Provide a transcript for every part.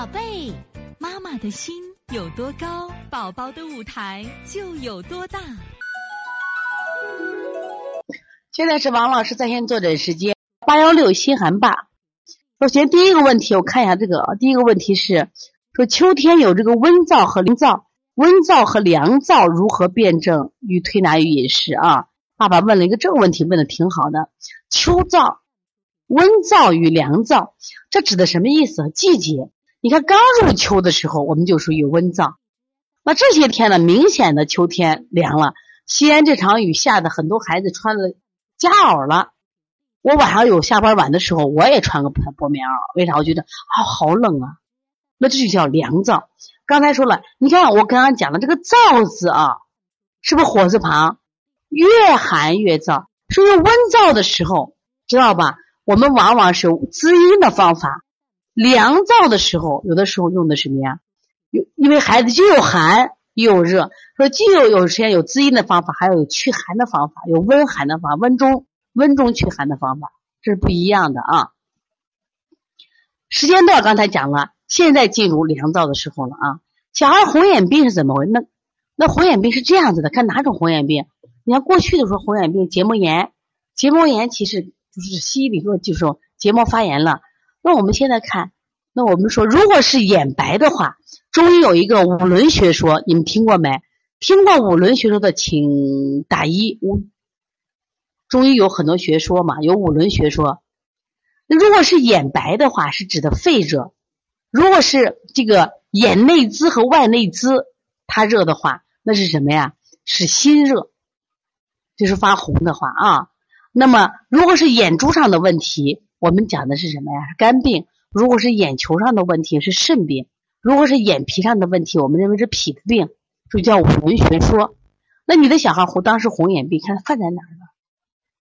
宝贝，妈妈的心有多高，宝宝的舞台就有多大。现在是王老师在线坐诊时间，八幺六心寒吧。首先第一个问题，我看一下这个，第一个问题是说秋天有这个温燥和凉燥，温燥和凉燥如何辩证与推拿与饮食啊？爸爸问了一个这个问题，问的挺好的。秋燥、温燥与凉燥，这指的什么意思？季节。你看，刚入秋的时候，我们就属于温燥。那这些天呢，明显的秋天凉了。西安这场雨下的，很多孩子穿了夹袄了。我晚上有下班晚的时候，我也穿个薄薄棉袄。为啥？我觉得啊，好冷啊。那这就叫凉燥。刚才说了，你看我刚刚讲的这个“燥”字啊，是不是火字旁？越寒越燥，所以温燥的时候，知道吧？我们往往是滋阴的方法。凉燥的时候，有的时候用的什么呀？有，因为孩子既有寒又有热，说既有有时间有滋阴的方法，还有有驱寒的方法，有温寒的方法，温中温中驱寒的方法，这是不一样的啊。时间段刚才讲了，现在进入凉燥的时候了啊。小孩红眼病是怎么回？那那红眼病是这样子的，看哪种红眼病？你看过去的时候红眼病结膜炎，结膜炎其实就是西医里说就是说结膜发炎了。那我们现在看，那我们说，如果是眼白的话，中医有一个五轮学说，你们听过没？听过五轮学说的，请打一。五中医有很多学说嘛，有五轮学说。那如果是眼白的话，是指的肺热；如果是这个眼内眦和外内眦它热的话，那是什么呀？是心热，就是发红的话啊。那么如果是眼珠上的问题。我们讲的是什么呀？肝病。如果是眼球上的问题，是肾病；如果是眼皮上的问题，我们认为是脾的病，就叫五轮学说。那你的小孩红，当时红眼病，看犯在哪儿了？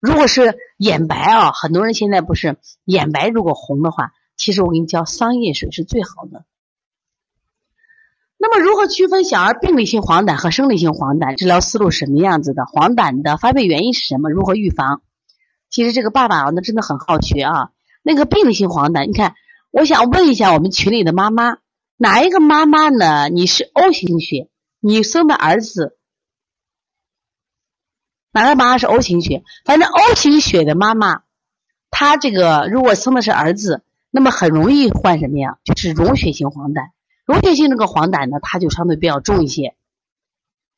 如果是眼白啊，很多人现在不是眼白，如果红的话，其实我给你教桑叶水是最好的。那么如何区分小儿病理性黄疸和生理性黄疸？治疗思路什么样子的？黄疸的发病原因是什么？如何预防？其实这个爸爸啊，那真的很好学啊。那个病理性黄疸，你看，我想问一下我们群里的妈妈，哪一个妈妈呢？你是 O 型血，你生的儿子，哪个妈妈是 O 型血？反正 O 型血的妈妈，她这个如果生的是儿子，那么很容易患什么呀？就是溶血性黄疸。溶血性这个黄疸呢，它就相对比较重一些。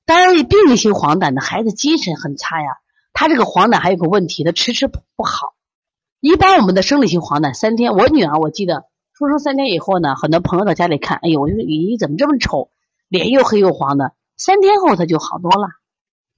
当然，病理性黄疸的孩子精神很差呀。他这个黄疸还有个问题，他迟迟不好。一般我们的生理性黄疸三天，我女儿我记得出生三天以后呢，很多朋友到家里看，哎呦，我说咦怎么这么丑，脸又黑又黄的。三天后他就好多了，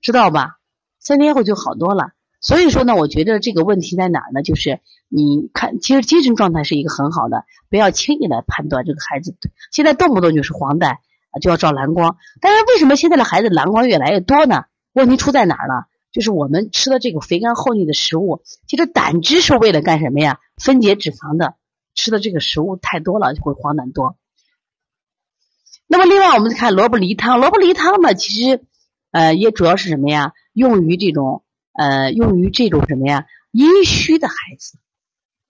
知道吧？三天后就好多了。所以说呢，我觉得这个问题在哪儿呢？就是你看，其实精神状态是一个很好的，不要轻易来判断这个孩子。现在动不动就是黄疸，就要照蓝光。但是为什么现在的孩子蓝光越来越多呢？问题出在哪儿了？就是我们吃的这个肥甘厚腻的食物，其实胆汁是为了干什么呀？分解脂肪的。吃的这个食物太多了，就会黄疸多。那么另外，我们看萝卜梨汤，萝卜梨汤呢，其实呃也主要是什么呀？用于这种呃用于这种什么呀？阴虚的孩子，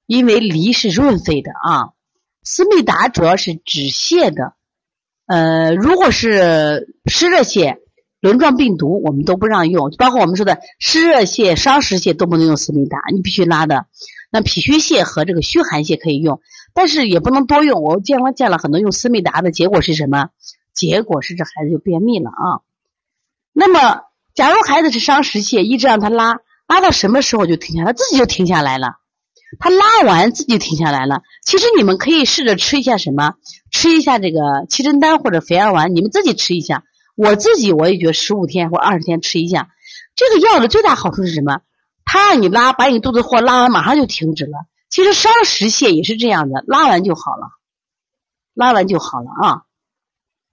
因为梨是润肺的啊。思密达主要是止泻的，呃，如果是湿热泻。轮状病毒我们都不让用，包括我们说的湿热泻、伤食泻都不能用思密达，你必须拉的。那脾虚泻和这个虚寒泻可以用，但是也不能多用。我见了见了很多用思密达的结果是什么？结果是这孩子就便秘了啊。那么，假如孩子是伤食泻，一直让他拉，拉到什么时候就停下来？自己就停下来了。他拉完自己停下来了。其实你们可以试着吃一下什么？吃一下这个七珍丹或者肥儿丸，你们自己吃一下。我自己我也觉得十五天或二十天吃一下，这个药的最大好处是什么？它让你拉，把你肚子货拉完，马上就停止了。其实伤食泻也是这样的，拉完就好了，拉完就好了啊。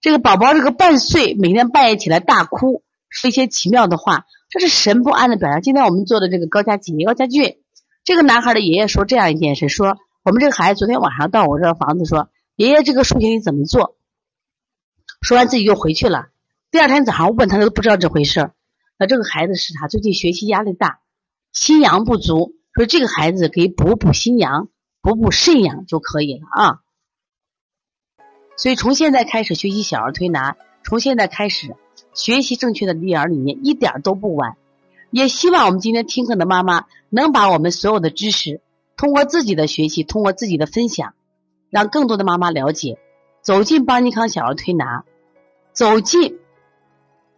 这个宝宝这个半岁，每天半夜起来大哭，说一些奇妙的话，这是神不安的表现。今天我们做的这个高家吉高家俊，这个男孩的爷爷说这样一件事：说我们这个孩子昨天晚上到我这房子说，爷爷这个数学你怎么做？说完自己又回去了。第二天早上问他，他都不知道这回事儿。那这个孩子是他最近学习压力大，心阳不足，说这个孩子可以补补心阳，补补肾阳就可以了啊。所以从现在开始学习小儿推拿，从现在开始学习正确的育儿理念，一点都不晚。也希望我们今天听课的妈妈能把我们所有的知识，通过自己的学习，通过自己的分享，让更多的妈妈了解，走进邦尼康小儿推拿，走进